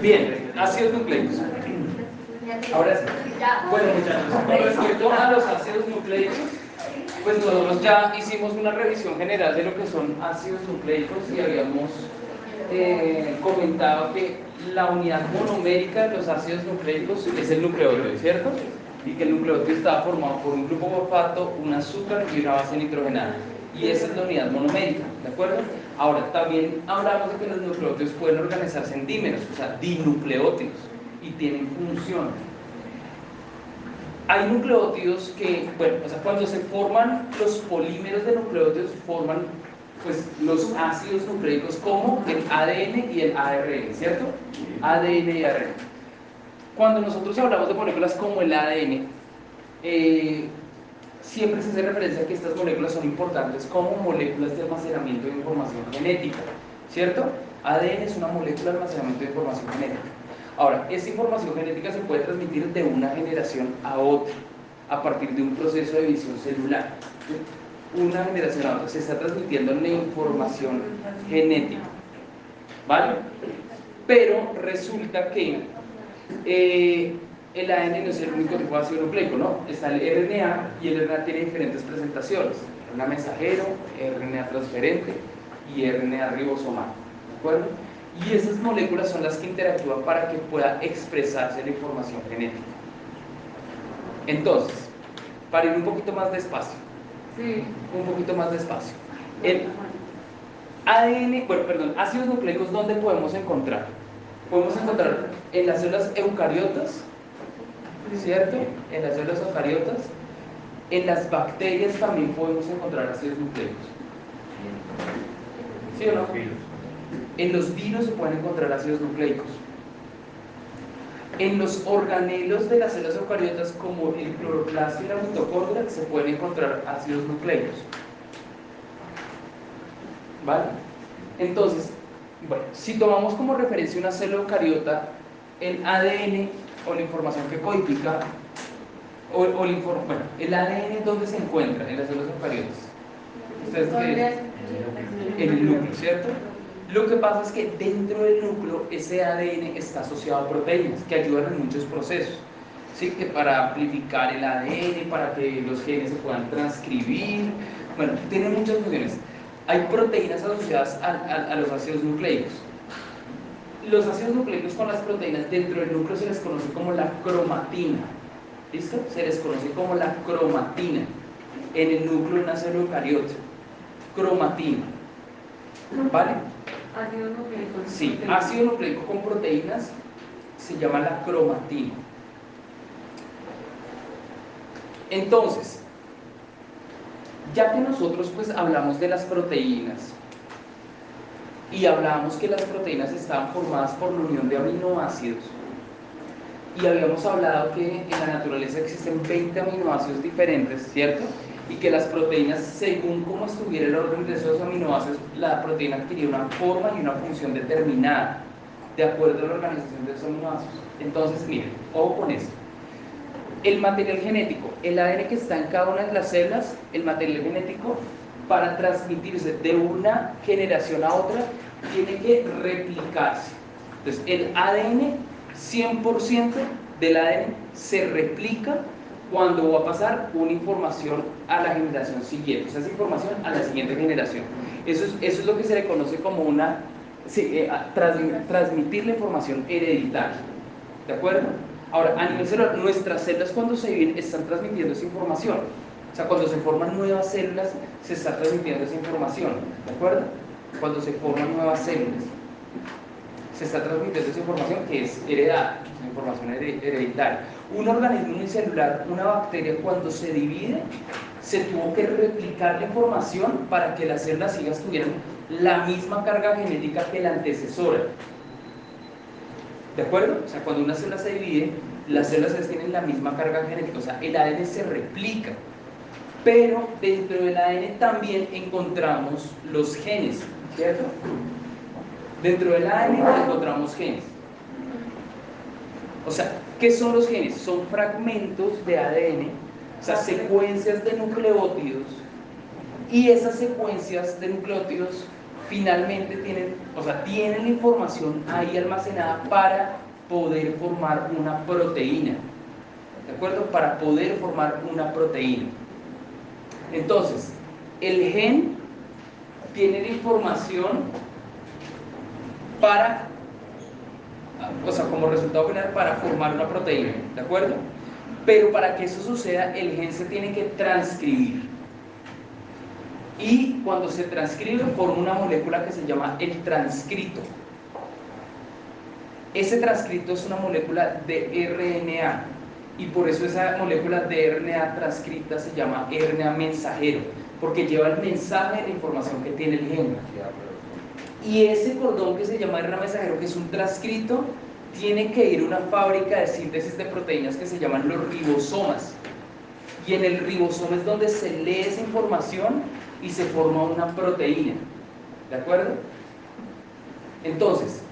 Bien, ácidos nucleicos. Ahora sí. Bueno, muchachos, con respecto a los ácidos nucleicos, pues nosotros ya hicimos una revisión general de lo que son ácidos nucleicos y habíamos eh, comentado que la unidad monomérica de los ácidos nucleicos es el nucleótido, ¿cierto? Y que el nucleótido está formado por un grupo fosfato, un azúcar y una base nitrogenada. Y esa es la unidad monomérica, ¿de acuerdo? Ahora, también hablamos de que los nucleótidos pueden organizarse en dímeros, o sea, dinucleótidos, y tienen función. Hay nucleótidos que, bueno, o sea, cuando se forman los polímeros de nucleótidos, forman pues los ácidos nucleicos como el ADN y el ARN, ¿cierto? ADN y ARN. Cuando nosotros hablamos de moléculas como el ADN, eh, siempre se hace referencia a que estas moléculas son importantes como moléculas de almacenamiento de información genética, ¿cierto? ADN es una molécula de almacenamiento de información genética. Ahora, esa información genética se puede transmitir de una generación a otra a partir de un proceso de división celular una generación a otra, se está transmitiendo la información genética. ¿Vale? Pero resulta que eh, el ADN no es el único tipo de ácido nucleico, ¿no? Está el RNA y el RNA tiene diferentes presentaciones: RNA mensajero, RNA transferente y RNA ribosomal. ¿De acuerdo? Y esas moléculas son las que interactúan para que pueda expresarse la información genética. Entonces, para ir un poquito más despacio, un poquito más despacio. El ADN, bueno, perdón, ácidos nucleicos, ¿dónde podemos encontrar? Podemos encontrar en las células eucariotas, ¿cierto? En las células eucariotas. En las bacterias también podemos encontrar ácidos nucleicos. ¿Sí o no? En los virus se pueden encontrar ácidos nucleicos. En los organelos de las células eucariotas, como el cloroplasto y la mitocondria, se pueden encontrar ácidos nucleicos. ¿Vale? Entonces, bueno, si tomamos como referencia una célula eucariota, el ADN o la información que codifica, o, o el, bueno, el ADN, ¿dónde se encuentra en las células eucariotas? ¿Ustedes qué En el núcleo, ¿cierto? Lo que pasa es que dentro del núcleo ese ADN está asociado a proteínas que ayudan en muchos procesos. ¿sí? Que para amplificar el ADN, para que los genes se puedan transcribir, bueno, tiene muchas funciones. Hay proteínas asociadas a, a los ácidos nucleicos. Los ácidos nucleicos con las proteínas dentro del núcleo se les conoce como la cromatina. ¿Listo? Se les conoce como la cromatina en el núcleo de una célula eucariota. Cromatina. ¿Vale? Ácido nucleico. Sí, ácido nucleico con proteínas se llama la cromatina. Entonces, ya que nosotros pues hablamos de las proteínas y hablamos que las proteínas están formadas por la unión de aminoácidos y habíamos hablado que en la naturaleza existen 20 aminoácidos diferentes, ¿cierto? y que las proteínas, según cómo estuviera el orden de esos aminoácidos, la proteína adquiría una forma y una función determinada, de acuerdo a la organización de esos aminoácidos. Entonces, miren, ojo con esto. El material genético, el ADN que está en cada una de las células, el material genético, para transmitirse de una generación a otra, tiene que replicarse. Entonces, el ADN, 100% del ADN se replica cuando va a pasar una información a la generación siguiente, o sea, esa información a la siguiente generación. Eso es, eso es lo que se le conoce como una, eh, transmitir la información hereditaria. ¿De acuerdo? Ahora, a nivel celular, nuestras células cuando se viven están transmitiendo esa información. O sea, cuando se forman nuevas células, se está transmitiendo esa información. ¿De acuerdo? Cuando se forman nuevas células, se está transmitiendo esa información que es heredada, información hereditaria. Un organismo unicelular, una bacteria, cuando se divide, se tuvo que replicar la información para que las células sigas tuvieran la misma carga genética que la antecesora. ¿De acuerdo? O sea, cuando una célula se divide, las células tienen la misma carga genética, o sea, el ADN se replica. Pero dentro del ADN también encontramos los genes, ¿cierto? Dentro del ADN encontramos genes. O sea, ¿qué son los genes? Son fragmentos de ADN, o sea, secuencias de nucleótidos, y esas secuencias de nucleótidos finalmente tienen, o sea, tienen la información ahí almacenada para poder formar una proteína. ¿De acuerdo? Para poder formar una proteína. Entonces, el gen tiene la información para, o sea, como resultado final, para formar una proteína. ¿De acuerdo? Pero para que eso suceda, el gen se tiene que transcribir. Y cuando se transcribe, forma una molécula que se llama el transcrito. Ese transcrito es una molécula de RNA y por eso esa molécula de RNA transcrita se llama RNA mensajero, porque lleva el mensaje de información que tiene el gen. Y ese cordón que se llama RNA mensajero, que es un transcrito, tiene que ir a una fábrica de síntesis de proteínas que se llaman los ribosomas. Y en el ribosoma es donde se lee esa información y se forma una proteína. ¿De acuerdo? Entonces,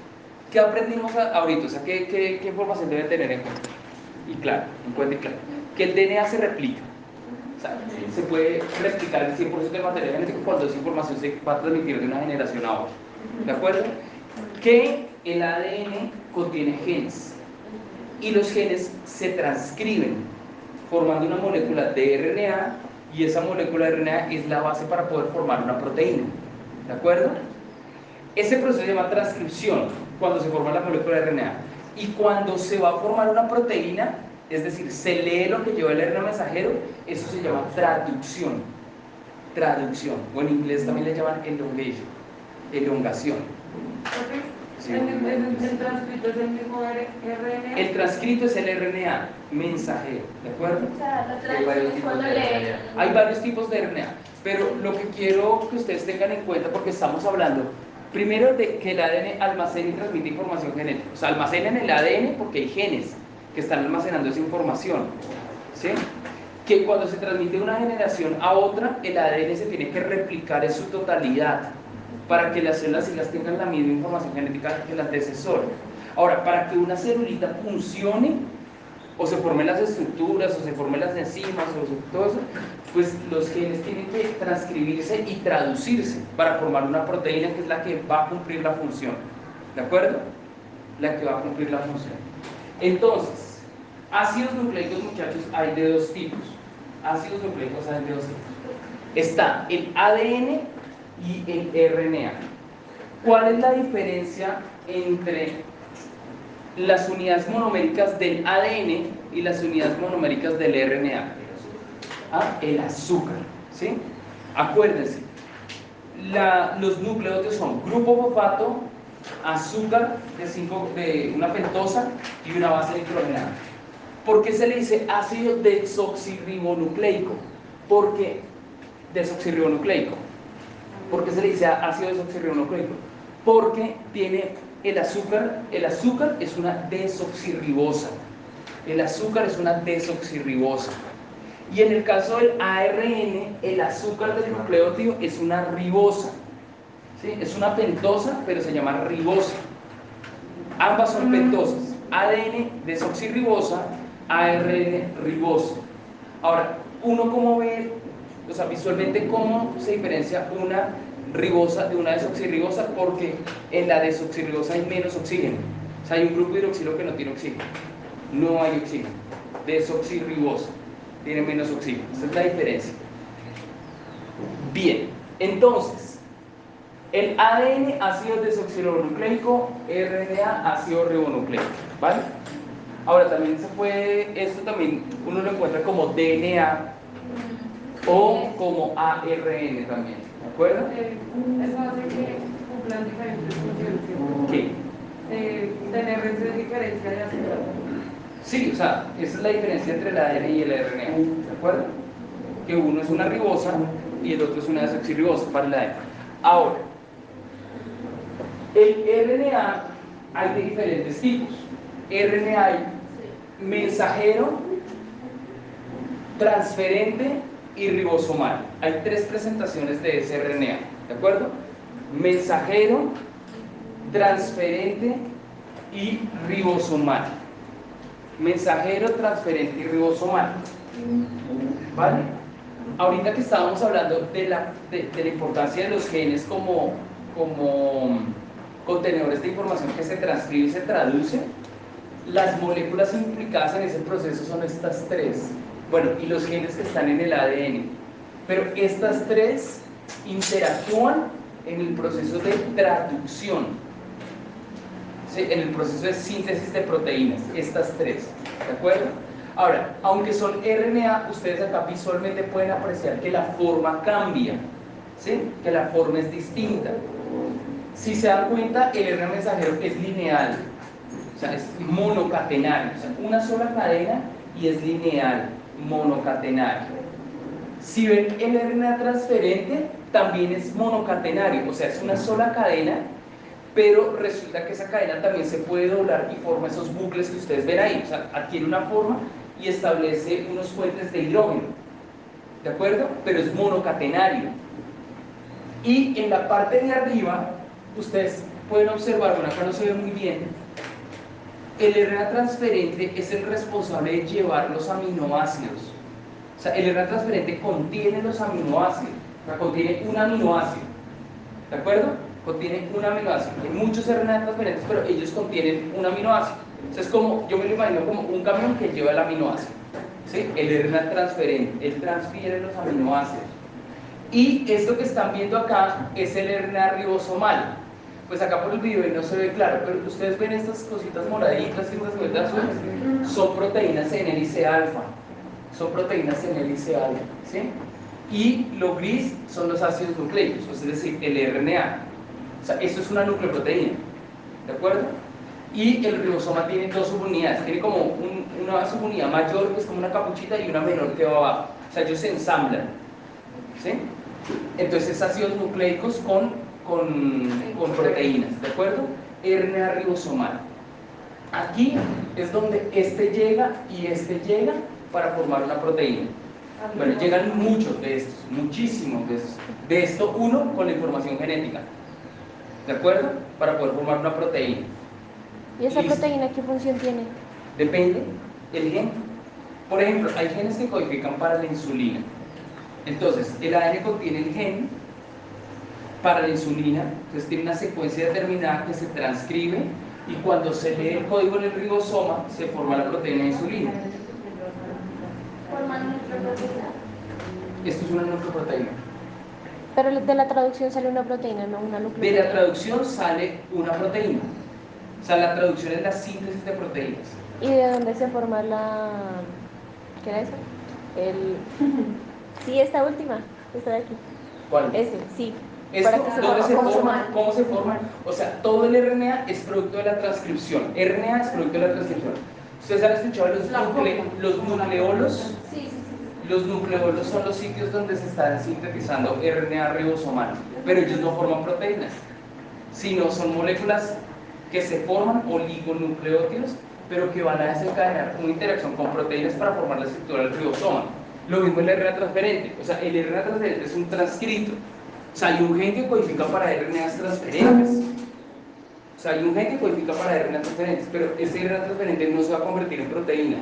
¿qué aprendimos ahorita? O sea, ¿qué, qué, qué información debe tener en cuenta? Y claro, en cuenta y claro. Que el DNA se replica. O sea, se puede replicar el 100% del material genético cuando esa información se va a transmitir de una generación a otra. ¿De acuerdo? Que el ADN contiene genes y los genes se transcriben formando una molécula de RNA y esa molécula de RNA es la base para poder formar una proteína. ¿De acuerdo? Ese proceso se llama transcripción cuando se forma la molécula de RNA. Y cuando se va a formar una proteína, es decir, se lee lo que lleva el RNA mensajero, eso se llama traducción. Traducción. O en inglés también le llaman elongation. Elongación. ¿El, transcrito es el mismo RNA? El transcrito es el RNA mensajero, ¿de acuerdo? O sea, Hay varios tipos de RNA. Hay varios tipos de RNA, pero lo que quiero que ustedes tengan en cuenta, porque estamos hablando primero de que el ADN almacena y transmite información genética. O almacena en el ADN porque hay genes que están almacenando esa información. ¿Sí? Que cuando se transmite de una generación a otra, el ADN se tiene que replicar en su totalidad para que las células las tengan la misma información genética que el antecesor. Ahora, para que una celulita funcione, o se formen las estructuras, o se formen las enzimas, o todo eso, pues los genes tienen que transcribirse y traducirse para formar una proteína que es la que va a cumplir la función. ¿De acuerdo? La que va a cumplir la función. Entonces, ácidos nucleicos, muchachos, hay de dos tipos. Ácidos nucleicos hay de dos tipos. Está el ADN y el RNA. ¿Cuál es la diferencia entre las unidades monoméricas del ADN y las unidades monoméricas del RNA? Ah, el azúcar, ¿sí? Acuérdense, los núcleos son grupo fosfato, azúcar de, cinco, de una pentosa y una base nitrogenada. ¿Por qué se le dice ácido desoxirribonucleico? Porque desoxirribonucleico ¿Por qué se le dice ácido desoxirribonucleico? Porque tiene el azúcar, el azúcar es una desoxirribosa. El azúcar es una desoxirribosa. Y en el caso del ARN, el azúcar del nucleótido es una ribosa. ¿Sí? Es una pentosa, pero se llama ribosa. Ambas son pentosas. ADN desoxirribosa, ARN ribosa. Ahora, uno como ve o sea, visualmente cómo se diferencia una ribosa de una desoxirribosa, porque en la desoxirribosa hay menos oxígeno. O sea, hay un grupo hidroxilo que no tiene oxígeno. No hay oxígeno. Desoxirribosa tiene menos oxígeno. Esa es la diferencia. Bien, entonces, el ADN ácido desoxirribonucleico, RNA ácido ribonucleico, ¿vale? Ahora también se puede, esto también uno lo encuentra como DNA o como ARN también, ¿de acuerdo? Eh, eso hace que cumplan diferentes funciones. ¿Qué? Eh, tener esa diferencia de azúcar. Sí, o sea, esa es la diferencia entre el ADN y el RNA, ¿de acuerdo? Que uno es una ribosa y el otro es una desoxirribosa para el ADN. Ahora, el RNA hay de diferentes tipos. RNA hay mensajero, transferente y ribosomal. Hay tres presentaciones de ese RNA, ¿de acuerdo? Mensajero, transferente y ribosomal. Mensajero, transferente y ribosomal. ¿Vale? Ahorita que estábamos hablando de la, de, la importancia de los genes como, como contenedores de información que se transcribe y se traduce, las moléculas implicadas en ese proceso son estas tres. Bueno, y los genes que están en el ADN. Pero estas tres interactúan en el proceso de traducción, en el proceso de síntesis de proteínas, estas tres. ¿De acuerdo? Ahora, aunque son RNA, ustedes acá visualmente pueden apreciar que la forma cambia, ¿sí? que la forma es distinta. Si se dan cuenta, el RNA mensajero es lineal, o sea, es monocatenario, o sea, una sola cadena y es lineal, monocatenario. Si ven el RNA transferente, también es monocatenario, o sea, es una sola cadena, pero resulta que esa cadena también se puede doblar y forma esos bucles que ustedes ven ahí, o sea, adquiere una forma y establece unos puentes de hidrógeno, ¿de acuerdo? Pero es monocatenario. Y en la parte de arriba, ustedes pueden observar, bueno, acá no se ve muy bien, el RNA transferente es el responsable de llevar los aminoácidos. O sea, el RNA transferente contiene los aminoácidos, o sea, contiene un aminoácido. ¿De acuerdo? Contiene un aminoácido. Hay muchos RNA transferentes, pero ellos contienen un aminoácido. O es como, yo me lo imagino como un camión que lleva el aminoácido. ¿sí? El RNA transferente, él transfiere los aminoácidos. Y esto que están viendo acá es el RNA ribosomal. Pues acá por el video no se ve claro, pero ustedes ven estas cositas moraditas y estas cositas azules, son proteínas en hélice alfa. Son proteínas en hélice alfa. ¿sí? Y lo gris son los ácidos nucleicos, es decir, el RNA. O sea, esto es una nucleoproteína. ¿De acuerdo? Y el ribosoma tiene dos subunidades, tiene como una subunidad mayor que es como una capuchita y una menor que va abajo. O sea, ellos se ensamblan. ¿sí? Entonces es ácidos nucleicos con, con, con proteínas, ¿de acuerdo? RNA ribosomal. Aquí es donde este llega y este llega para formar una proteína. Bueno, llegan muchos de estos, muchísimos de estos. De esto uno con la información genética. ¿De acuerdo? Para poder formar una proteína. ¿Y esa Listo. proteína qué función tiene? Depende el gen. Por ejemplo, hay genes que codifican para la insulina. Entonces, el ADN contiene el gen para la insulina, entonces tiene una secuencia determinada que se transcribe y cuando se lee el código en el ribosoma se forma la proteína de insulina. Nucleoproteína. Esto es una nucleoproteína. Pero de la traducción sale una proteína, no una De la nucleoproteína. traducción sale una proteína. O sea, la traducción es la síntesis de proteínas. ¿Y de dónde se forma la... ¿Qué era eso? El... Sí, esta última, esta de aquí. ¿Cuál? Ese, sí. Esto, para que se ¿dónde se ¿cómo se forma? forma? ¿Cómo se forma? O sea, todo el RNA es producto de la transcripción. RNA es producto de la transcripción. ¿Ustedes han escuchado los, nucle- los nucleolos? Sí, sí, sí. Los nucleolos son los sitios donde se están sintetizando RNA ribosomal, pero ellos no forman proteínas, sino son moléculas que se forman oligonucleótidos, pero que van a desencadenar una interacción con proteínas para formar la estructura del ribosoma. Lo mismo el RNA transferente, o sea, el RNA transferente es un transcrito. O sea, hay un gen que codifica para RNAs transferentes. O sea, hay un gen que codifica para RNA transferentes, pero ese RNA transferente no se va a convertir en proteína,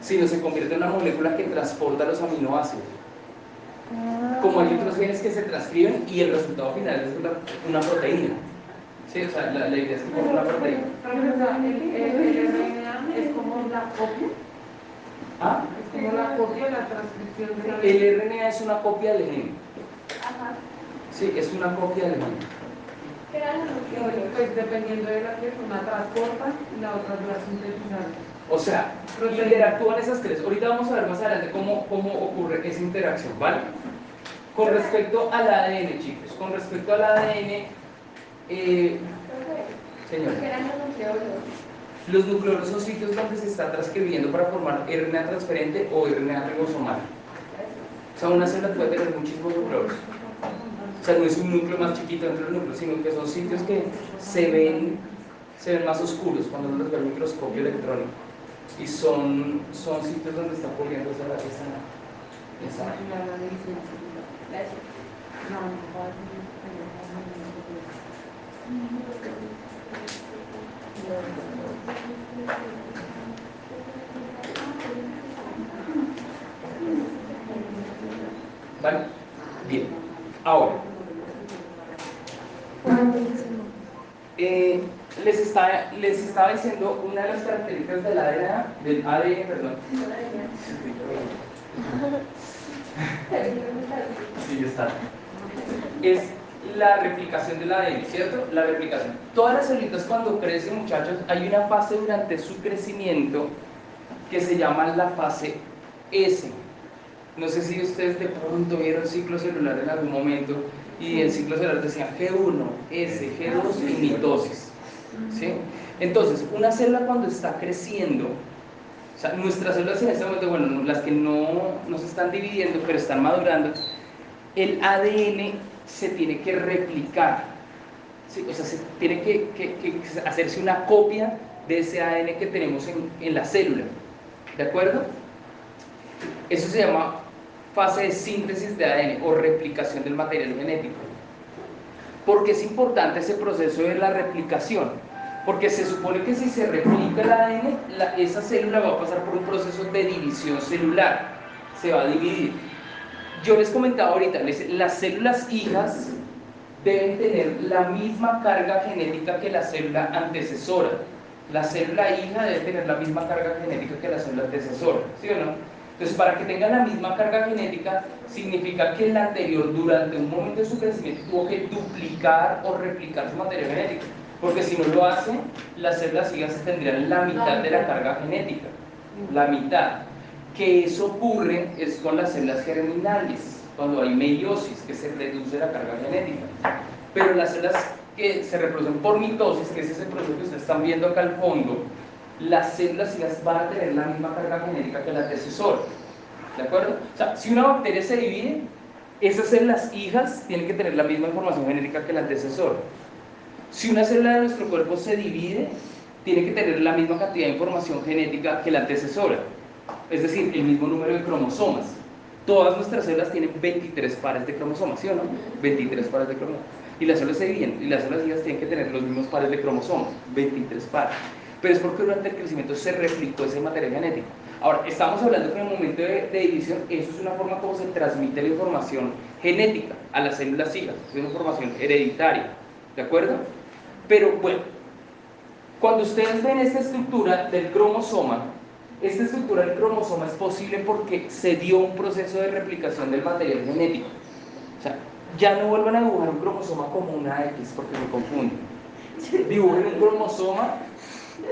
sino se convierte en una molécula que transporta los aminoácidos. Como hay otros genes que se transcriben y el resultado final es una, una proteína. Sí, o sea, la, la idea es que una proteína. El, RNA es como la copia, Ah, es como la copia de la transcripción de la el RNA es una copia del gen. Ajá. Sí, es una copia del gen. ¿Qué era la Y nucleoproteína? pues dependiendo de la que una transporta y la otra la sintetizar. O sea, interactúan esas tres. Ahorita vamos a ver más adelante cómo, cómo ocurre esa interacción, ¿vale? Con respecto al ADN, chicos, con respecto al ADN, eh, señor, ¿Qué eran los nucleóloros? los nucleolos son sitios donde se está transcribiendo para formar RNA transferente o RNA ribosomal. O sea, una célula puede tener muchísimos nucleolos. O sea, no es un núcleo más chiquito dentro del núcleo, sino que son sitios que se ven, se ven más oscuros cuando uno los ve al microscopio electrónico. Y son, son sitios donde está ocurriendo esa, esa, esa-. ¿Vale? Bien. Ahora, Eh, les, está, les estaba diciendo una de las características del ADN, del ADN perdón. Sí, está. Es la replicación del ADN, ¿cierto? La replicación. Todas las células cuando crecen, muchachos, hay una fase durante su crecimiento que se llama la fase S. No sé si ustedes de pronto vieron ciclo celular en algún momento y el ciclo celular decía G1, S, G2 y mitosis. ¿sí? Entonces, una célula cuando está creciendo, o sea, nuestras células en este momento, bueno, las que no, no se están dividiendo, pero están madurando, el ADN se tiene que replicar, ¿sí? o sea, se tiene que, hacerse una copia de ese ADN que tenemos en, en la célula, ¿de acuerdo? Eso se llama fase de síntesis de ADN o replicación del material genético. Porque es importante ese proceso de la replicación? Porque se supone que si se replica el ADN, la, esa célula va a pasar por un proceso de división celular, se va a dividir. Yo les comentaba ahorita, las células hijas deben tener la misma carga genética que la célula antecesora. La célula hija debe tener la misma carga genética que la célula antecesora, ¿sí o no? Entonces, para que tenga la misma carga genética, significa que el anterior, durante un momento de su crecimiento, tuvo que duplicar o replicar su material genético. Porque si no lo hace, las células hijas tendrían la mitad de la carga genética. La mitad. Que eso ocurre es con las células germinales, cuando hay meiosis, que se reduce la carga genética. Pero las células que se reproducen por mitosis, que es ese proceso que ustedes están viendo acá al fondo, las células hijas van a tener la misma carga genética que la antecesora. ¿De acuerdo? O sea, si una bacteria se divide, esas células hijas tienen que tener la misma información genética que la antecesora. Si una célula de nuestro cuerpo se divide, tiene que tener la misma cantidad de información genética que la antecesora. Es decir, el mismo número de cromosomas. Todas nuestras células tienen 23 pares de cromosomas, ¿sí o no? 23 pares de cromosomas. Y las células se dividen, y las células hijas tienen que tener los mismos pares de cromosomas, 23 pares pero es porque durante el crecimiento se replicó ese material genético. Ahora, estamos hablando que en el momento de, división, eso es una forma como se transmite la información genética a las células hijas, es una información hereditaria, ¿de acuerdo? Pero bueno, cuando ustedes ven esta estructura del cromosoma, esta estructura del cromosoma es posible porque se dio un proceso de replicación del material genético. O sea, ya no vuelvan a dibujar un cromosoma como una X porque me confunden. Dibujen un cromosoma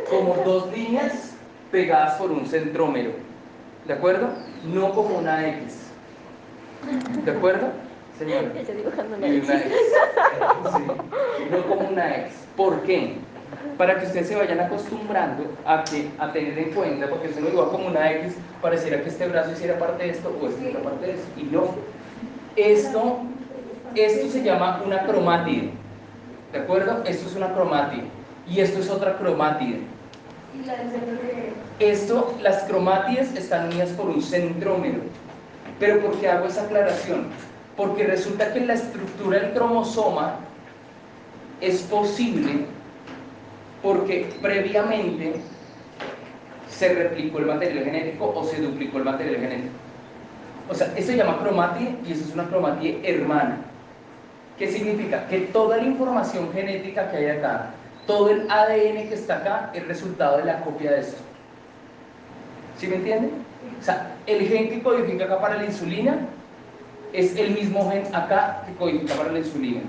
como dos líneas pegadas por un centrómero. ¿De acuerdo? No como una X. ¿De acuerdo? Señor. una X. No como una X. ¿Por qué? Para que ustedes se vayan acostumbrando a, que, a tener en cuenta, porque si no dibuja como una X, pareciera que este brazo hiciera parte de esto o este parte de esto. Y no. Esto, esto se llama una cromátide. ¿De acuerdo? Esto es una cromátide y esto es otra cromátide. Esto, las cromátides están unidas por un centrómero. Pero ¿por qué hago esa aclaración? Porque resulta que la estructura del cromosoma es posible porque previamente se replicó el material genético o se duplicó el material genético. O sea, esto se llama cromátide y eso es una cromátide hermana. ¿Qué significa? Que toda la información genética que hay acá todo el ADN que está acá es resultado de la copia de esto. ¿Sí me entienden? O sea, el gen que codifica acá para la insulina es el mismo gen acá que codifica para la insulina.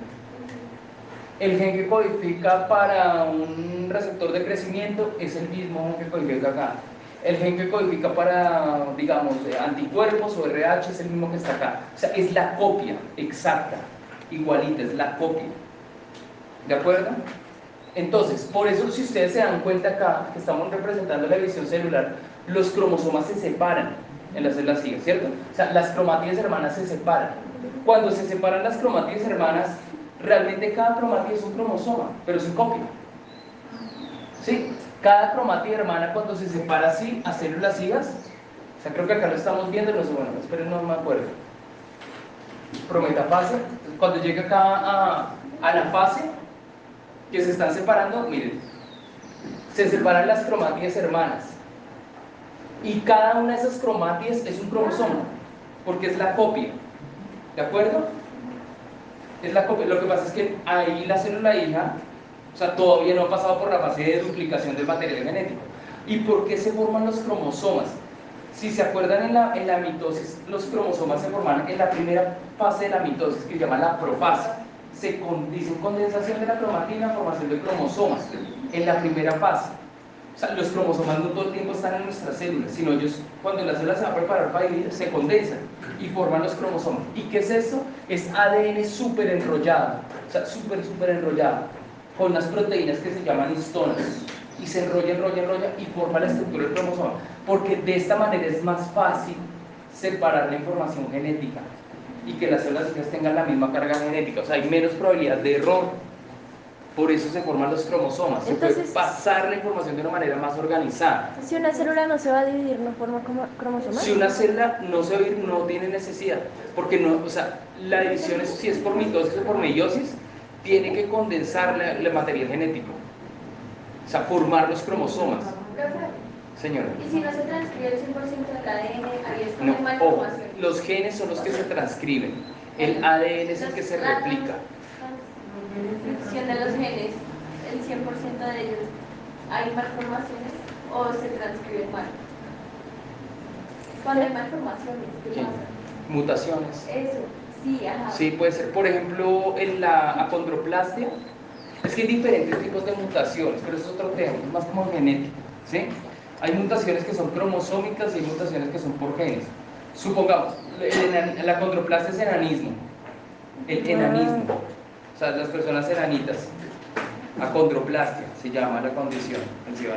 El gen que codifica para un receptor de crecimiento es el mismo gen que codifica acá. El gen que codifica para, digamos, anticuerpos o RH es el mismo que está acá. O sea, es la copia exacta, igualita, es la copia. ¿De acuerdo? Entonces, por eso si ustedes se dan cuenta acá, que estamos representando la división celular, los cromosomas se separan en las células hijas, ¿cierto? O sea, las cromátides hermanas se separan. Cuando se separan las cromátides hermanas, realmente cada cromátido es un cromosoma, pero es un copia. ¿Sí? Cada cromátido hermana cuando se separa así a células hijas, o sea, creo que acá lo estamos viendo, no sé, bueno, esperen, no me acuerdo. Prometafase, cuando llega acá a, a la fase, que se están separando, miren, se separan las cromátides hermanas. Y cada una de esas cromátides es un cromosoma, porque es la copia. ¿De acuerdo? Es la copia. Lo que pasa es que ahí la célula hija, o sea, todavía no ha pasado por la fase de duplicación del material genético. ¿Y por qué se forman los cromosomas? Si se acuerdan en la, en la mitosis, los cromosomas se forman en la primera fase de la mitosis, que se llama la profase. Se con, dicen condensación de la cromatina, formación de cromosomas, en la primera fase. O sea, los cromosomas no todo el tiempo están en nuestras células, sino ellos, cuando la célula se va a preparar para dividir, se condensan y forman los cromosomas. ¿Y qué es esto? Es ADN súper enrollado, o sea, súper, súper enrollado, con unas proteínas que se llaman histonas. Y se enrolla, enrolla, enrolla y forma la estructura del cromosoma. Porque de esta manera es más fácil separar la información genética y que las células hijas tengan la misma carga genética. O sea, hay menos probabilidad de error por eso se forman los cromosomas. Se puede Entonces- pasar la información de una manera más organizada. Si una célula no se va a dividir, no forma cromosomas. Si una célula no se va a ir, no tiene necesidad. Porque no, o sea, la división, es, si es por mitosis o por meiosis, tiene que condensar la, la material genético. O sea, formar los cromosomas. Señora. Y si no se transcribe el 100% del ADN, ahí es No, ojo, malformación. los genes son los que se transcriben. El ADN es el que se La replica. transcripción de los genes, el 100% de ellos, ¿hay malformaciones o se transcriben mal? Cuando hay malformaciones, ¿qué pasa? Mutaciones. Eso, sí, ajá. Sí, puede ser, por ejemplo, en la acondroplastia. Es que hay diferentes tipos de mutaciones, pero eso es otro tema, es más como genético. ¿sí? Hay mutaciones que son cromosómicas y hay mutaciones que son por genes. Supongamos, la acondroplastia es enanismo. El enanismo. O sea, las personas enanitas. Acondroplastia se llama la condición.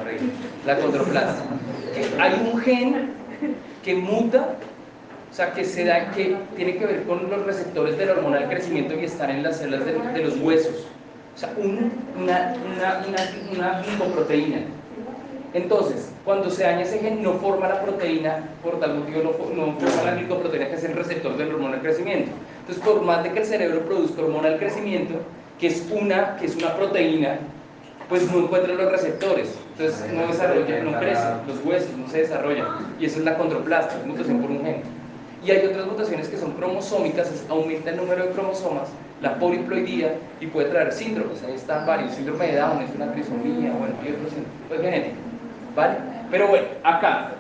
reír. La acondroplastia. Que hay un gen que muta o sea, que se da, que tiene que ver con los receptores de la hormona del crecimiento y están en las células de, de los huesos. O sea, un- una, una, una, una glicoproteína. Entonces, cuando se daña ese gen, no forma la proteína, por tal motivo no, fo- no forma la glicoproteína, que es el receptor de la hormona del crecimiento. Entonces, por más de que el cerebro produzca hormona del crecimiento, que es una, que es una proteína, pues no encuentra los receptores. Entonces, no desarrolla, no crece, los huesos no se desarrollan. Y eso es la condroplastia, es mutación por un gen. Y hay otras mutaciones que son cromosómicas, es- aumenta el número de cromosomas, la poliploidía y puede traer síndromes. Ahí están varios, síndrome de Down, es una trisomía, bueno, hay otros síndromes, pues genético. ¿Vale? Pero bueno, acá,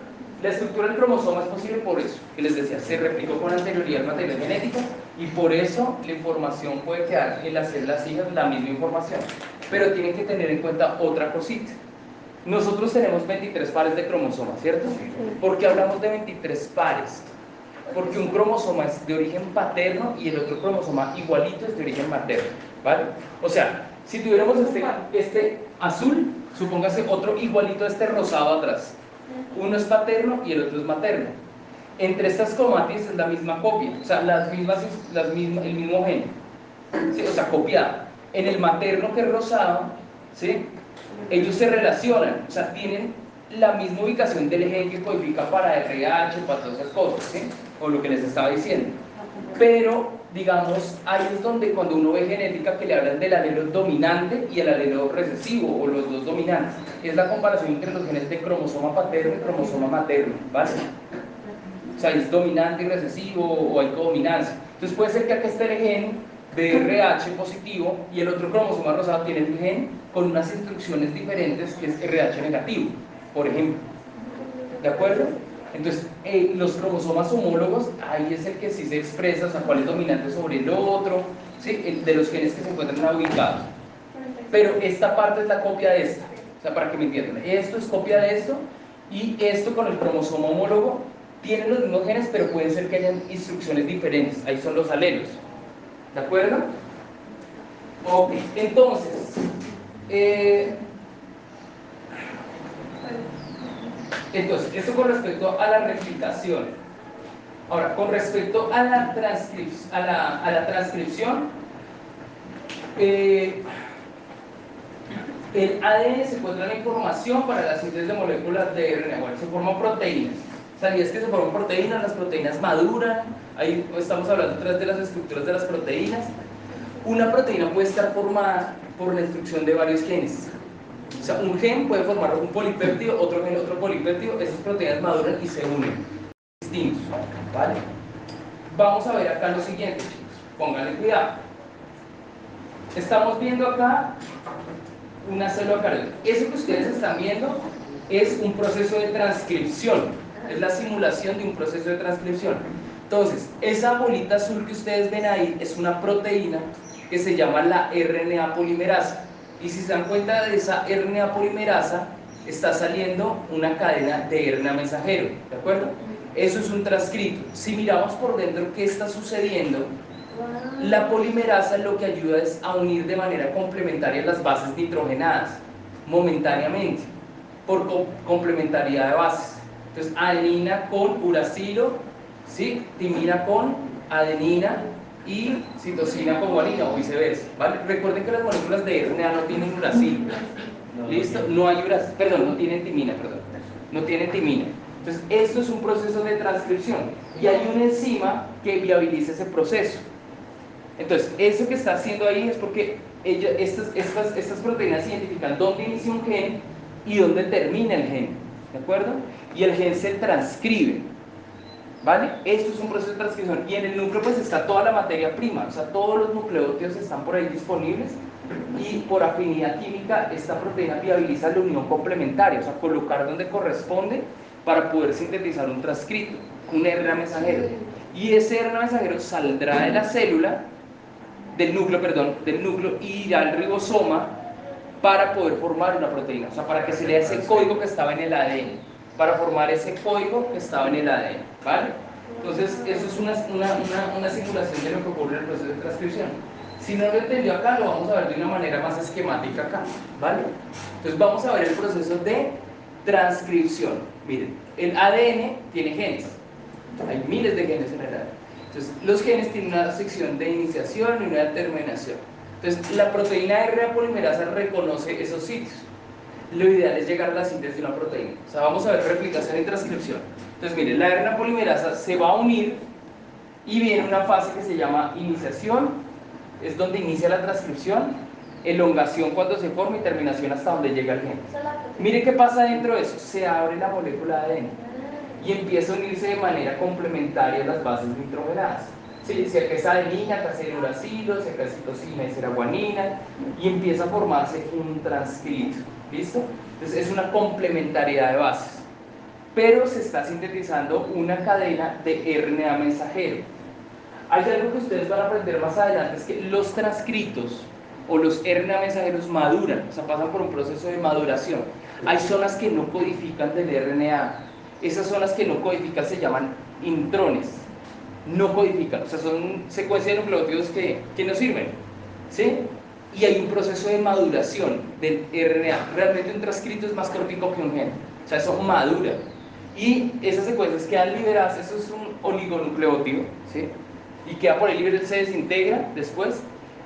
la estructura del cromosoma es posible por eso, que les decía, se replicó con anterioridad al material genético y por eso la información puede quedar en las células hijas la misma información. Pero tienen que tener en cuenta otra cosita. Nosotros tenemos 23 pares de cromosomas, ¿cierto? ¿Por qué hablamos de 23 pares? Porque un cromosoma es de origen paterno y el otro cromosoma igualito es de origen materno, ¿vale? O sea, si tuviéramos este, este azul, supóngase otro igualito a este rosado atrás. Uno es paterno y el otro es materno. Entre estas cromátides es la misma copia, o sea, las mismas, las mismas, el mismo gen, ¿sí? o sea, copiado. En el materno que es rosado, ¿sí? ellos se relacionan, o sea, tienen la misma ubicación del gen que codifica para RH, para todas esas cosas, ¿sí? o lo que les estaba diciendo. Pero, digamos, ahí es donde cuando uno ve genética que le hablan del alelo dominante y el alelo recesivo, o los dos dominantes, es la comparación entre los genes de cromosoma paterno y cromosoma materno, ¿vale? O sea, es dominante y recesivo o hay codominancia. Entonces puede ser que acá esté el gen de RH positivo y el otro cromosoma rosado tiene el gen con unas instrucciones diferentes que es RH negativo, por ejemplo. ¿De acuerdo? Entonces, eh, los cromosomas homólogos, ahí es el que sí se expresa, o sea, cuál es dominante sobre el otro, ¿sí? De los genes que se encuentran ubicados. Pero esta parte es la copia de esta, o sea, para que me entiendan. Esto es copia de esto y esto con el cromosoma homólogo tiene los mismos genes, pero puede ser que hayan instrucciones diferentes. Ahí son los alelos. ¿De acuerdo? Ok, entonces, eh, entonces, esto con respecto a la replicación. Ahora, con respecto a la, transcripción, eh, el ADN se encuentra la información para la síntesis de moléculas de RNA. Bueno, se forman proteínas. ¿Sabías que se forman proteínas? Las proteínas maduran. Ahí estamos hablando vez de las estructuras de las proteínas. Una proteína puede estar formada por la instrucción de varios genes. O sea, un gen puede formar un polipéptido, otro gen, otro polipéptido. Esas proteínas maduran y se unen. Distintos. ¿Vale? Vamos a ver acá lo siguiente, chicos. Pónganle cuidado. estamos viendo acá una célula cariota. Eso que ustedes están viendo es un proceso de transcripción, es la simulación de un proceso de transcripción. Entonces, esa bolita azul que ustedes ven ahí es una proteína que se llama la RNA polimerasa. Y si se dan cuenta de esa RNA polimerasa, está saliendo una cadena de RNA mensajero, ¿de acuerdo? Eso es un transcrito. Si miramos por dentro qué está sucediendo, la polimerasa lo que ayuda es a unir de manera complementaria las bases nitrogenadas, momentáneamente, por complementariedad de bases. Entonces, adenina con uracilo, ¿sí? timina con adenina y citosina con guanina o viceversa. ¿vale? Recuerden que las moléculas de RNA no tienen uracilo. ¿Listo? No hay uracilo, perdón, no tienen timina, perdón. No tienen timina. Entonces, esto es un proceso de transcripción y hay una enzima que viabiliza ese proceso. Entonces, eso que está haciendo ahí es porque estas, estas, estas proteínas identifican dónde inicia un gen y dónde termina el gen, ¿de acuerdo? Y el gen se transcribe, ¿vale? Esto es un proceso de transcripción. Y en el núcleo pues está toda la materia prima, o sea, todos los nucleótidos están por ahí disponibles. Y por afinidad química esta proteína viabiliza la unión complementaria, o sea, colocar donde corresponde para poder sintetizar un transcrito, un RNA mensajero. Y ese RNA mensajero saldrá de la célula, del núcleo, perdón, del núcleo y irá al ribosoma para poder formar una proteína, o sea, para que se lea ese código que estaba en el ADN, para formar ese código que estaba en el ADN, ¿vale? Entonces, eso es una, una, una, simulación de lo que ocurre en el proceso de transcripción. Si no lo entendió acá, lo vamos a ver de una manera más esquemática acá, ¿vale? Entonces, vamos a ver el proceso de transcripción. Miren, el ADN tiene genes, hay miles de genes en el ADN. Entonces, los genes tienen una sección de iniciación y una terminación. Entonces, la proteína RNA polimerasa reconoce esos sitios. Lo ideal es llegar a la síntesis de una proteína. O sea, vamos a ver replicación y transcripción. Entonces, miren, la RNA polimerasa se va a unir y viene una fase que se llama iniciación, es donde inicia la transcripción, elongación cuando se forma y terminación hasta donde llega el gen. Mire qué pasa dentro de eso, se abre la molécula de ADN y empieza a unirse de manera complementaria las bases nitrogenadas. Sí, si acá es adenina, acá es uracilo, si acá es citosina, es guanina, y empieza a formarse un transcrito. ¿Listo? Entonces es una complementariedad de bases. Pero se está sintetizando una cadena de RNA mensajero. Hay algo que ustedes van a aprender más adelante, es que los transcritos o los RNA mensajeros maduran, o sea, pasan por un proceso de maduración. Hay zonas que no codifican del RNA. Esas zonas que no codifican se llaman intrones. No codifican, o sea, son secuencias de nucleótidos que, que no sirven. ¿Sí? Y hay un proceso de maduración del RNA. Realmente un transcrito es más cortico que un gen. O sea, eso madura. Y esas secuencias quedan liberadas, eso es un oligonucleótido, ¿sí? Y queda por ahí libre, se desintegra después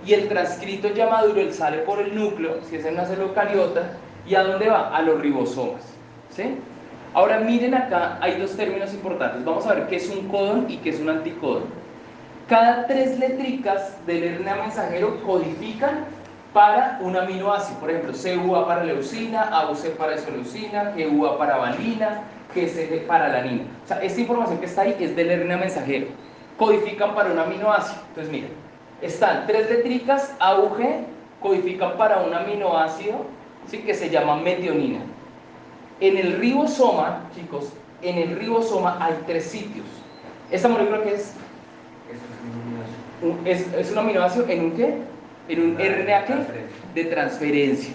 y el transcrito ya maduro, él sale por el núcleo, si es en una célula cariota, ¿y a dónde va? A los ribosomas. ¿sí? Ahora miren acá, hay dos términos importantes. Vamos a ver qué es un codón y qué es un anticodón. Cada tres letricas del RNA mensajero codifican para un aminoácido. Por ejemplo, CUA para leucina, AUC para isoleucina, GUA para valina, GC para alanina. O sea, esta información que está ahí es del RNA mensajero. Codifican para un aminoácido. Entonces, miren, están tres letricas AUG, codifican para un aminoácido ¿sí? que se llama metionina. En el ribosoma, chicos, en el ribosoma hay tres sitios. ¿Esta molécula qué es? Es, es un aminoácido en un qué? En un RNA ¿qué? de transferencia.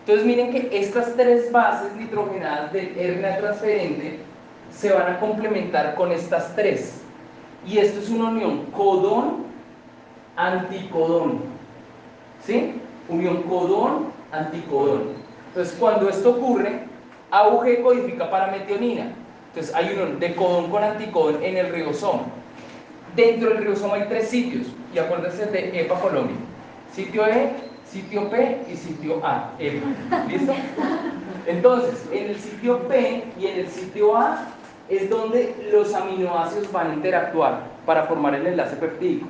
Entonces miren que estas tres bases nitrogenadas del RNA transferente se van a complementar con estas tres. Y esto es una unión codón anticodón. ¿Sí? Unión codón-anticodón. Entonces, cuando esto ocurre, AUG codifica para metionina. Entonces, hay unión de codón con anticodón en el ribosoma. Dentro del ribosoma hay tres sitios, y acuérdense de EPA Colombia. Sitio E, sitio P y sitio A. EPA. ¿Listo? Entonces, en el sitio P y en el sitio A es donde los aminoácidos van a interactuar para formar el enlace peptídico.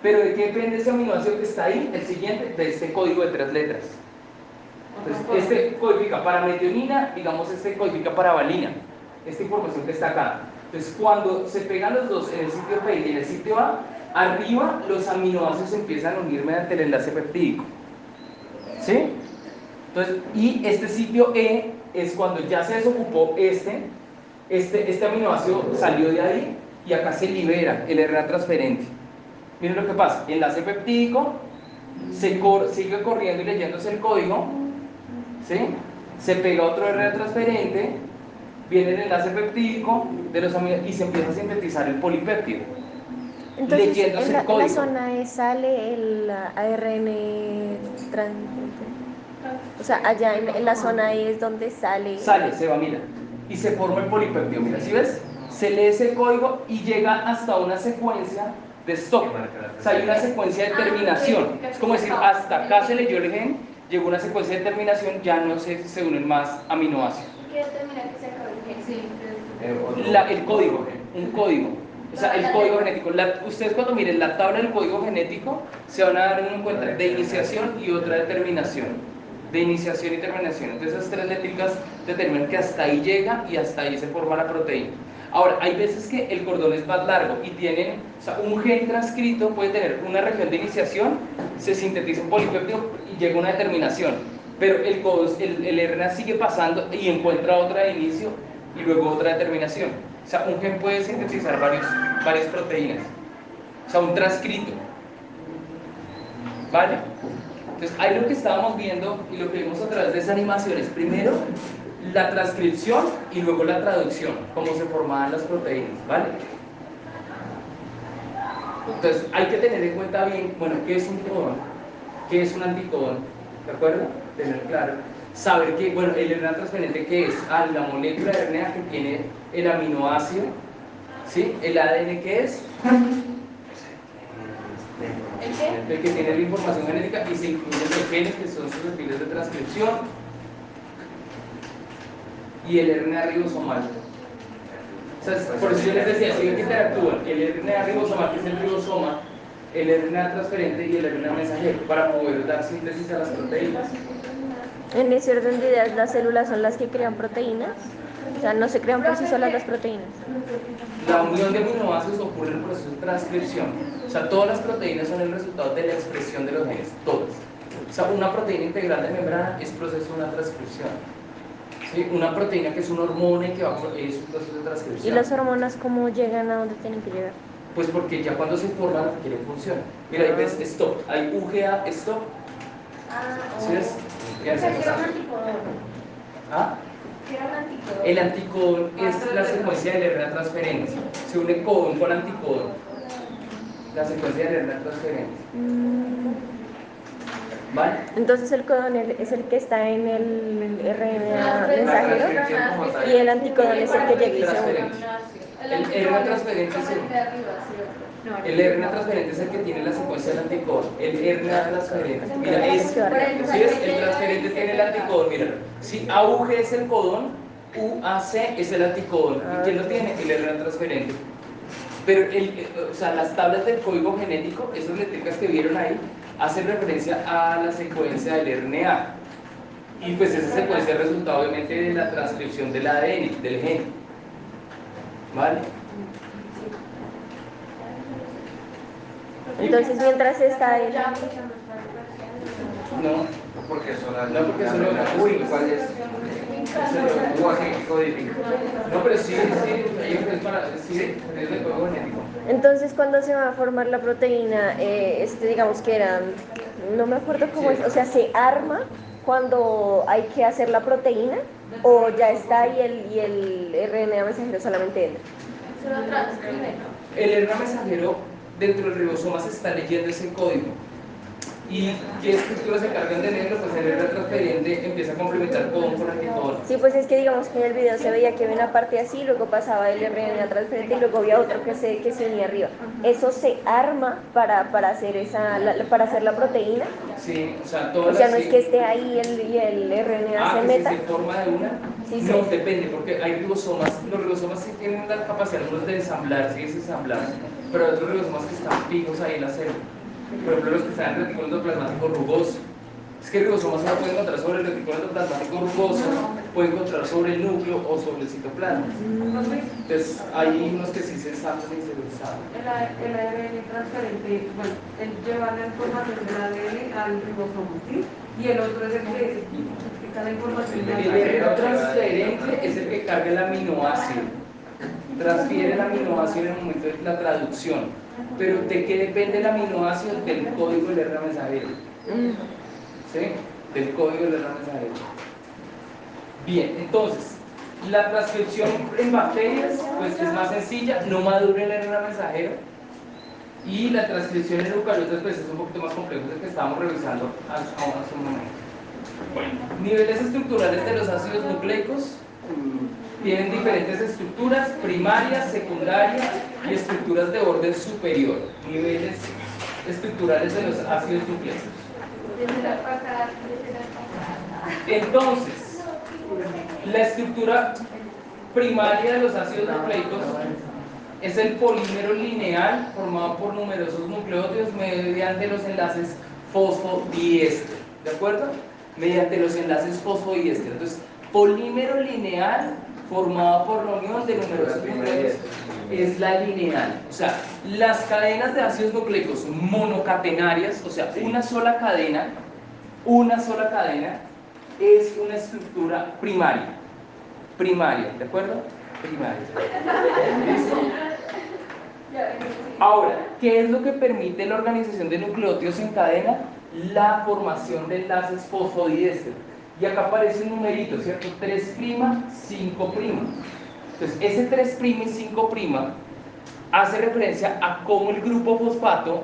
Pero ¿de qué depende ese aminoácido que está ahí? El siguiente, de este código de tres letras. Entonces, este codifica para metionina, digamos, este codifica para valina. Esta información que está acá. Entonces, cuando se pegan los dos en el sitio P y en el sitio A, arriba los aminoácidos empiezan a unir mediante el enlace peptídico. ¿Sí? Entonces, y este sitio E es cuando ya se desocupó este, este, este aminoácido salió de ahí y acá se libera el RNA transferente. Miren lo que pasa, enlace peptídico, se sigue corriendo y leyéndose el código, ¿sí? se pega otro RNA transferente, viene el enlace peptídico de los y se empieza a sintetizar el polipéptido. Entonces, leyéndose en la, el código. En la zona E sale el ARN transferente. O sea, allá en, la zona E es donde sale. Sale, se va, mira. Y se forma el polipéptido. Mira, ¿sí ves? Se lee ese código y llega hasta una secuencia de stop. O sea, hay una secuencia de ah, terminación. Es como decir, hasta acá se leyó el gen, llegó una secuencia de terminación, ya no se, se unen más aminoácidos. ¿Qué determina que se acabó el gen? Sí. el código, un código. O sea, el código genético. ustedes cuando miren la tabla del código genético se van a dar en cuenta de iniciación y otra de terminación de iniciación y terminación. Entonces esas tres letricas determinan que hasta ahí llega y hasta ahí se forma la proteína. Ahora, hay veces que el cordón es más largo y tienen, o sea, un gen transcrito puede tener una región de iniciación, se sintetiza un polipéptido y llega una determinación, pero el, el, el RNA sigue pasando y encuentra otra de inicio y luego otra determinación. O sea, un gen puede sintetizar varios, varias proteínas. O sea, un transcrito. ¿Vale? Entonces, ahí lo que estábamos viendo y lo que vimos a través de esa animación es primero la transcripción y luego la traducción, cómo se formaban las proteínas, ¿vale? Entonces, hay que tener en cuenta bien, bueno, qué es un codón, qué es un anticodón, ¿de acuerdo? Tener claro. Saber que, bueno, el RNA transferente, ¿qué es? Ah, la molécula de RNA que tiene el aminoácido, ¿sí? El ADN, ¿qué es? ¿El que tiene la información genética y se incluyen los genes que son susceptibles de transcripción y el RNA ribosomal. O sea, por eso yo les decía, si que interactúan el RNA ribosomal, que es el ribosoma, el RNA transferente y el RNA mensajero, para poder dar síntesis a las proteínas. En ese orden de ideas, las células son las que crean proteínas. O sea, no se crean por sí solas las proteínas. La unión de aminoácidos ocurre en el proceso de transcripción. O sea, todas las proteínas son el resultado de la expresión de los genes, todas. O sea, una proteína integral de membrana es proceso de una transcripción. ¿Sí? Una proteína que es una hormona y que va por, es un proceso de transcripción. ¿Y las hormonas cómo llegan a donde tienen que llegar? Pues porque ya cuando se forman quieren función. Mira, ahí ves stop, hay UGA stop. ¿Sí ves? ¿Ah? El anticodón es la secuencia de RNA transferente. Se une codón con anticodón. La secuencia de RNA transferente. ¿Vale? Entonces el codón es el que está en el RNA mensajero y el anticodón es el que llega y se El RNA transferente es el el RNA transferente es el que tiene la secuencia del anticodón. El RNA transferente, mira, es, ¿sí el transferente tiene el anticodón, mira. Si AUG es el codón, UAC es el anticodón. ¿Y quién lo tiene? El RNA transferente. Pero el, o sea, las tablas del código genético, esas letricas que vieron ahí, hacen referencia a la secuencia del RNA. Y pues esa secuencia es resultado obviamente de la transcripción del ADN, del gen. ¿Vale? Entonces, mientras está él. No, porque solo. No, porque solo. Uy, ¿cuál es? El lenguaje codifica. No, pero sí, sí, es para. Sí, es de código genético. Entonces, cuando se va a formar la proteína, eh, este, digamos que era. No me acuerdo cómo es. O sea, se arma cuando hay que hacer la proteína o ya está ahí el, y el RNA mensajero solamente entra. Solo transcribe, ¿no? El RNA mensajero dentro del ribosoma se está leyendo ese código. ¿Y qué estructuras se cargan de negro? Pues el RNA transferente empieza a complementar con anticodón. Sí, pues es que digamos que en el video se veía que había una parte así, luego pasaba el RNA transferente y luego había otro que se, que se unía arriba. ¿Eso se arma para, para, hacer, esa, la, para hacer la proteína? Sí, o sea, todas O sea, no es que esté ahí el, y el RNA ah, se meta. se forma de una? Sí, no, depende, porque hay ribosomas, los ribosomas sí tienen la capacidad de ensamblar, sí es pero otros ribosomas que están fijos ahí en la célula. Por ejemplo, los que están en retículo endoplasmático rugoso, Es que el ribosoma se puede encontrar sobre el retículo endoplasmático rugoso, puede encontrar sobre el núcleo o sobre el citoplasma. Entonces, hay unos que sí se están insertados. El, el ARN transferente, bueno, el lleva la información del ADN al ribosoma, ¿sí? Y el otro es el que, que cada información El RNA transferente es el que carga el aminoácido. Transfiere el aminoácido en el momento de la traducción. Pero ¿de qué depende el aminoácido? Del código del RNA mensajero. ¿Sí? Del código del RNA mensajero. Bien, entonces, la transcripción en bacterias pues es más sencilla, no madura el RNA mensajero. Y la transcripción en eucariotas pues es un poquito más complejo del que estábamos revisando hace un momento. Bueno, niveles estructurales de los ácidos nucleicos tienen diferentes estructuras, primarias, secundarias y estructuras de orden superior. Niveles estructurales de los ácidos nucleicos. Entonces, la estructura primaria de los ácidos nucleicos es el polímero lineal formado por numerosos nucleótidos mediante los enlaces fosfodiéster. ¿De acuerdo? Mediante los enlaces fosfodiéster. Entonces, polímero lineal formado por la unión de numerosos nucleótidos es la lineal. O sea, las cadenas de ácidos nucleicos monocatenarias, o sea, una sola cadena, una sola cadena, es una estructura primaria. Primaria, ¿de acuerdo? Primaria. ¿Listo? Ahora, ¿qué es lo que permite la organización de nucleótidos en cadena? La formación de enlaces fosfodiéster. Y acá aparece un numerito, ¿cierto? 3', 5'. Entonces, ese 3' y 5' hace referencia a cómo el grupo fosfato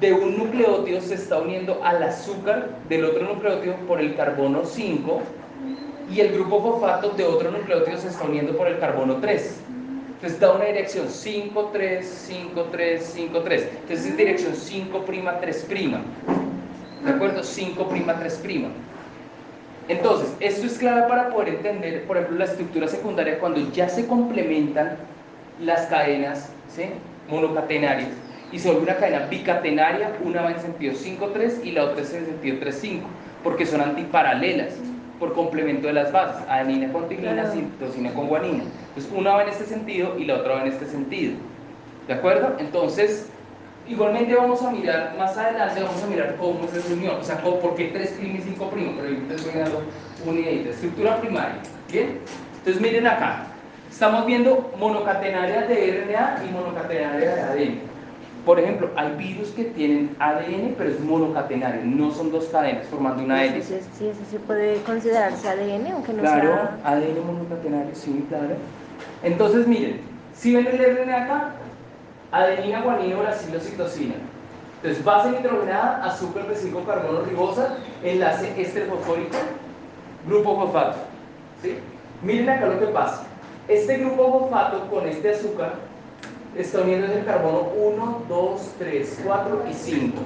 de un nucleótido se está uniendo al azúcar del otro nucleótido por el carbono 5 y el grupo fosfato de otro nucleótido se está uniendo por el carbono 3. Entonces da una dirección 5, 3, 5, 3, 5, 3. Entonces es dirección 5', 3'. ¿De acuerdo? 5', 3'. Entonces, esto es clave para poder entender, por ejemplo, la estructura secundaria cuando ya se complementan las cadenas ¿sí? monocatenarias y se vuelve una cadena bicatenaria, una va en sentido 5-3 y la otra es en sentido 3-5, porque son antiparalelas por complemento de las bases, adenina con tignina, Claro. citosina con guanina. Entonces, una va en este sentido y la otra va en este sentido. ¿De acuerdo? Entonces, igualmente vamos a mirar, más adelante vamos a mirar cómo es esa unión, o sea, cómo, por qué 3' y 5', pero ahorita estoy dando una idea. Estructura primaria, ¿bien? Entonces, miren acá, estamos viendo monocatenarias de RNA y monocatenarias de ADN. Por ejemplo, hay virus que tienen ADN, pero es monocatenario, no son dos cadenas formando una hélice. Entonces, sí, eso sí puede considerarse ADN, aunque no Claro, sea... ADN monocatenario, sí, claro. Entonces, miren, si ven el RNA acá, adenina, guanina, uracilo, citosina. Entonces, base nitrogenada, azúcar de 5 carbono ribosa, enlace éster fosfórico, grupo fosfato. ¿sí? Miren acá lo que pasa. Este grupo fosfato con este azúcar está uniéndose el carbono 1, 2, 3, 4 y 5.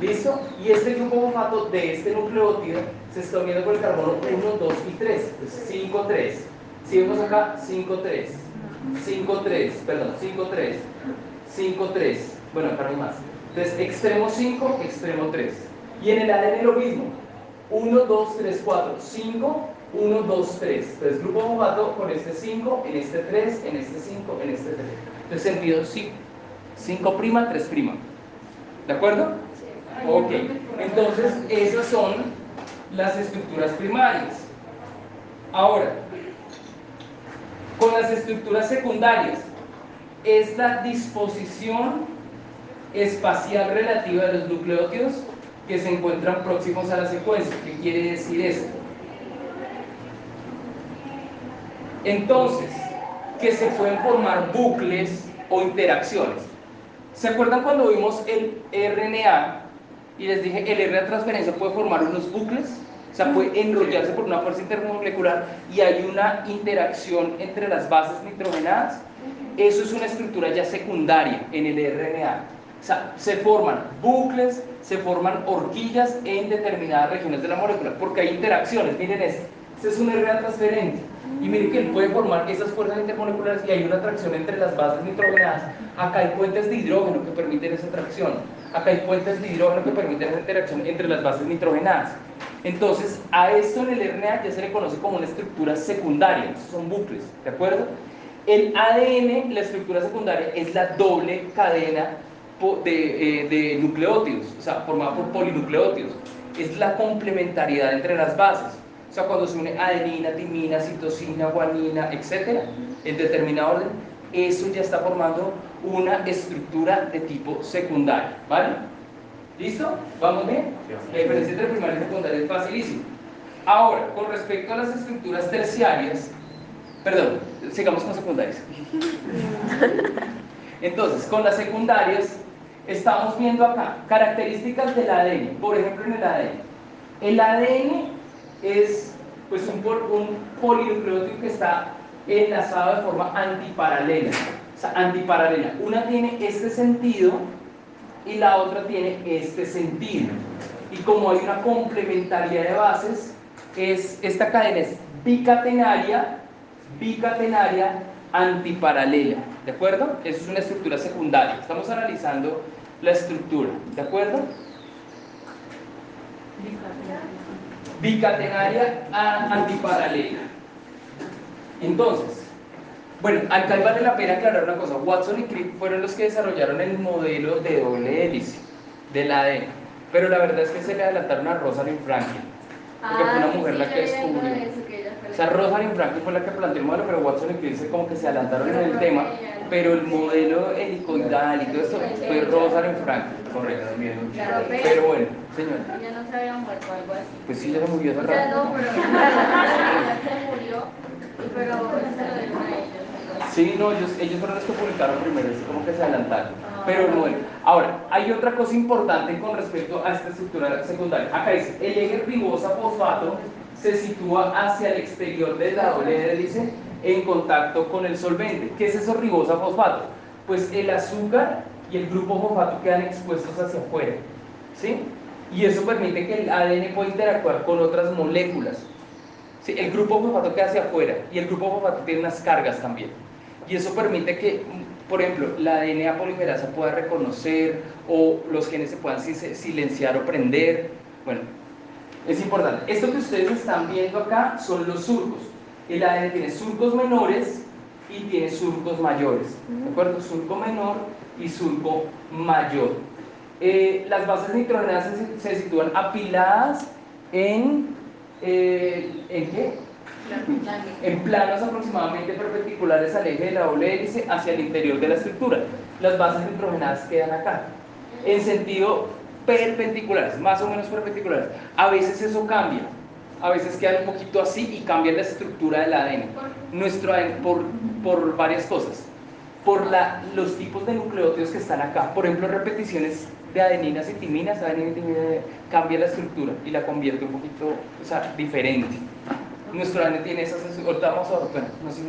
¿Listo? Y este grupo fosfato de este nucleótido se está uniendo con el carbono 1, 2 y 3. Entonces 5, 3. Si vemos acá, 5, 3. 5, 3, perdón, 5, 3. 5, 3. Bueno, acá no hay más. Entonces, extremo 5, extremo 3. Y en el ADN lo mismo. 1, 2, 3, 4, 5, 1, 2, 3. Entonces, grupo fosfato con este 5, en este 3, en este 5, en este 3. Entonces, sentido 5. 5', 3'. ¿De acuerdo? Ok. Entonces, esas son las estructuras primarias. Ahora, con las estructuras secundarias, es la disposición espacial relativa de los nucleótidos que se encuentran próximos a la secuencia. ¿Qué quiere decir esto? Entonces, que se pueden formar bucles o interacciones. ¿Se acuerdan cuando vimos el RNA y les dije el RNA transferencia puede formar unos bucles? O sea, puede enrollarse por una fuerza intermolecular y hay una interacción entre las bases nitrogenadas. Eso es una estructura ya secundaria en el RNA. O sea, se forman bucles, se forman horquillas en determinadas regiones de la molécula, porque hay interacciones. Miren este, este es un RNA transferente. Y mire que él puede formar esas fuerzas intermoleculares y hay una atracción entre las bases nitrogenadas. Acá hay puentes de hidrógeno que permiten esa atracción. Acá hay puentes de hidrógeno que permiten esa interacción entre las bases nitrogenadas. Entonces, a esto en el RNA ya se le conoce como una estructura secundaria, son bucles, ¿de acuerdo? El ADN, la estructura secundaria, es la doble cadena de, eh, de nucleótidos, o sea, formada por polinucleótidos. Es la complementariedad entre las bases. O sea, cuando se une adenina, timina, citosina, guanina, etc., en determinado orden, eso ya está formando una estructura de tipo secundario, ¿vale? ¿Listo? ¿Vamos bien? La diferencia entre primaria y secundaria es facilísima. Ahora, con respecto a las estructuras terciarias, perdón, sigamos con secundarias. Entonces, con las secundarias, estamos viendo acá características del ADN. Por ejemplo, en el ADN. El ADN es pues, un, un que está enlazado de forma antiparalela. O sea, antiparalela. Una tiene este sentido y la otra tiene este sentido. Y como hay una complementariedad de bases, es, esta cadena es bicatenaria, bicatenaria antiparalela. ¿De acuerdo? Eso es una estructura secundaria. Estamos analizando la estructura. ¿De acuerdo? Bicatenaria antiparalela. Entonces, bueno, acá vale la pena aclarar una cosa. Watson y Crick fueron los que desarrollaron el modelo de doble hélice del ADN. Pero la verdad es que se le adelantaron a Rosalind Franklin. Porque fue una mujer la que descubrió. O sea, Rosalind Franklin fue la que planteó el modelo, pero Watson y Crick como que se adelantaron en el tema. Pero el modelo helicoidal y todo eso fue Rosalind Franklin, correcto. Pero bueno, señora. Ya no se había muerto algo así. Pues sí, ya se murió hace rato. no, pero ya se murió, pero se lo dieron a ellos. Sí, no, ellos, ellos fueron los que publicaron primero, es como que se adelantaron. Ah. Pero no, bueno, ahora, hay otra cosa importante con respecto a esta estructura secundaria. Acá dice, el eje ribosa fosfato se sitúa hacia el exterior de la doble hélice en contacto con el solvente. ¿Qué es eso ribosa fosfato? Pues el azúcar y el grupo fosfato quedan expuestos hacia afuera, ¿sí? Y eso permite que el ADN pueda interactuar con otras moléculas. Sí, el grupo fosfato queda hacia afuera y el grupo fosfato tiene unas cargas también. Y eso permite que, por ejemplo, la DNA polimerasa pueda reconocer o los genes se puedan si- silenciar o prender. Bueno, es importante. Esto que ustedes están viendo acá son los surcos. El ADN tiene surcos menores y tiene surcos mayores. ¿De acuerdo? Surco menor y surco mayor. Eh, las bases nitrogenadas se, se sitúan apiladas en... eh, ¿En qué? en planos aproximadamente perpendiculares al eje de la doble hélice hacia el interior de la estructura. Las bases nitrogenadas quedan acá, en sentido perpendiculares, más o menos perpendiculares. A veces eso cambia, a veces queda un poquito así y cambia la estructura del ADN. Nuestro ADN por, por varias cosas. Por la, los tipos de nucleótidos que están acá. Por ejemplo, repeticiones de adeninas y timinas, adenina y timina, cambia la estructura y la convierte un poquito, o sea, diferente. Nuestro ADN tiene esas, ahorita vamos a bueno, no sé si.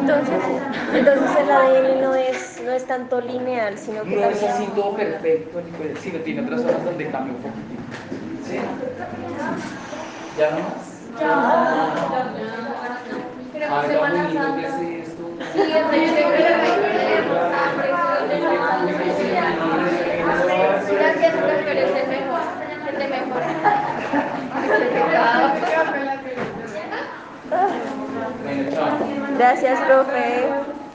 Entonces, entonces el ADN no es, no es tanto lineal, sino que No es así todo perfecto, ni puede- sino tiene otras zonas donde cambia un poquitito. ¿Sí? ¿Ya no más? Queremos Ay, está muy Semana lindo que Santa. es esto. Sí, es de Gracias, doctor, ese es mejor. Ese es mejor. Gracias, profe.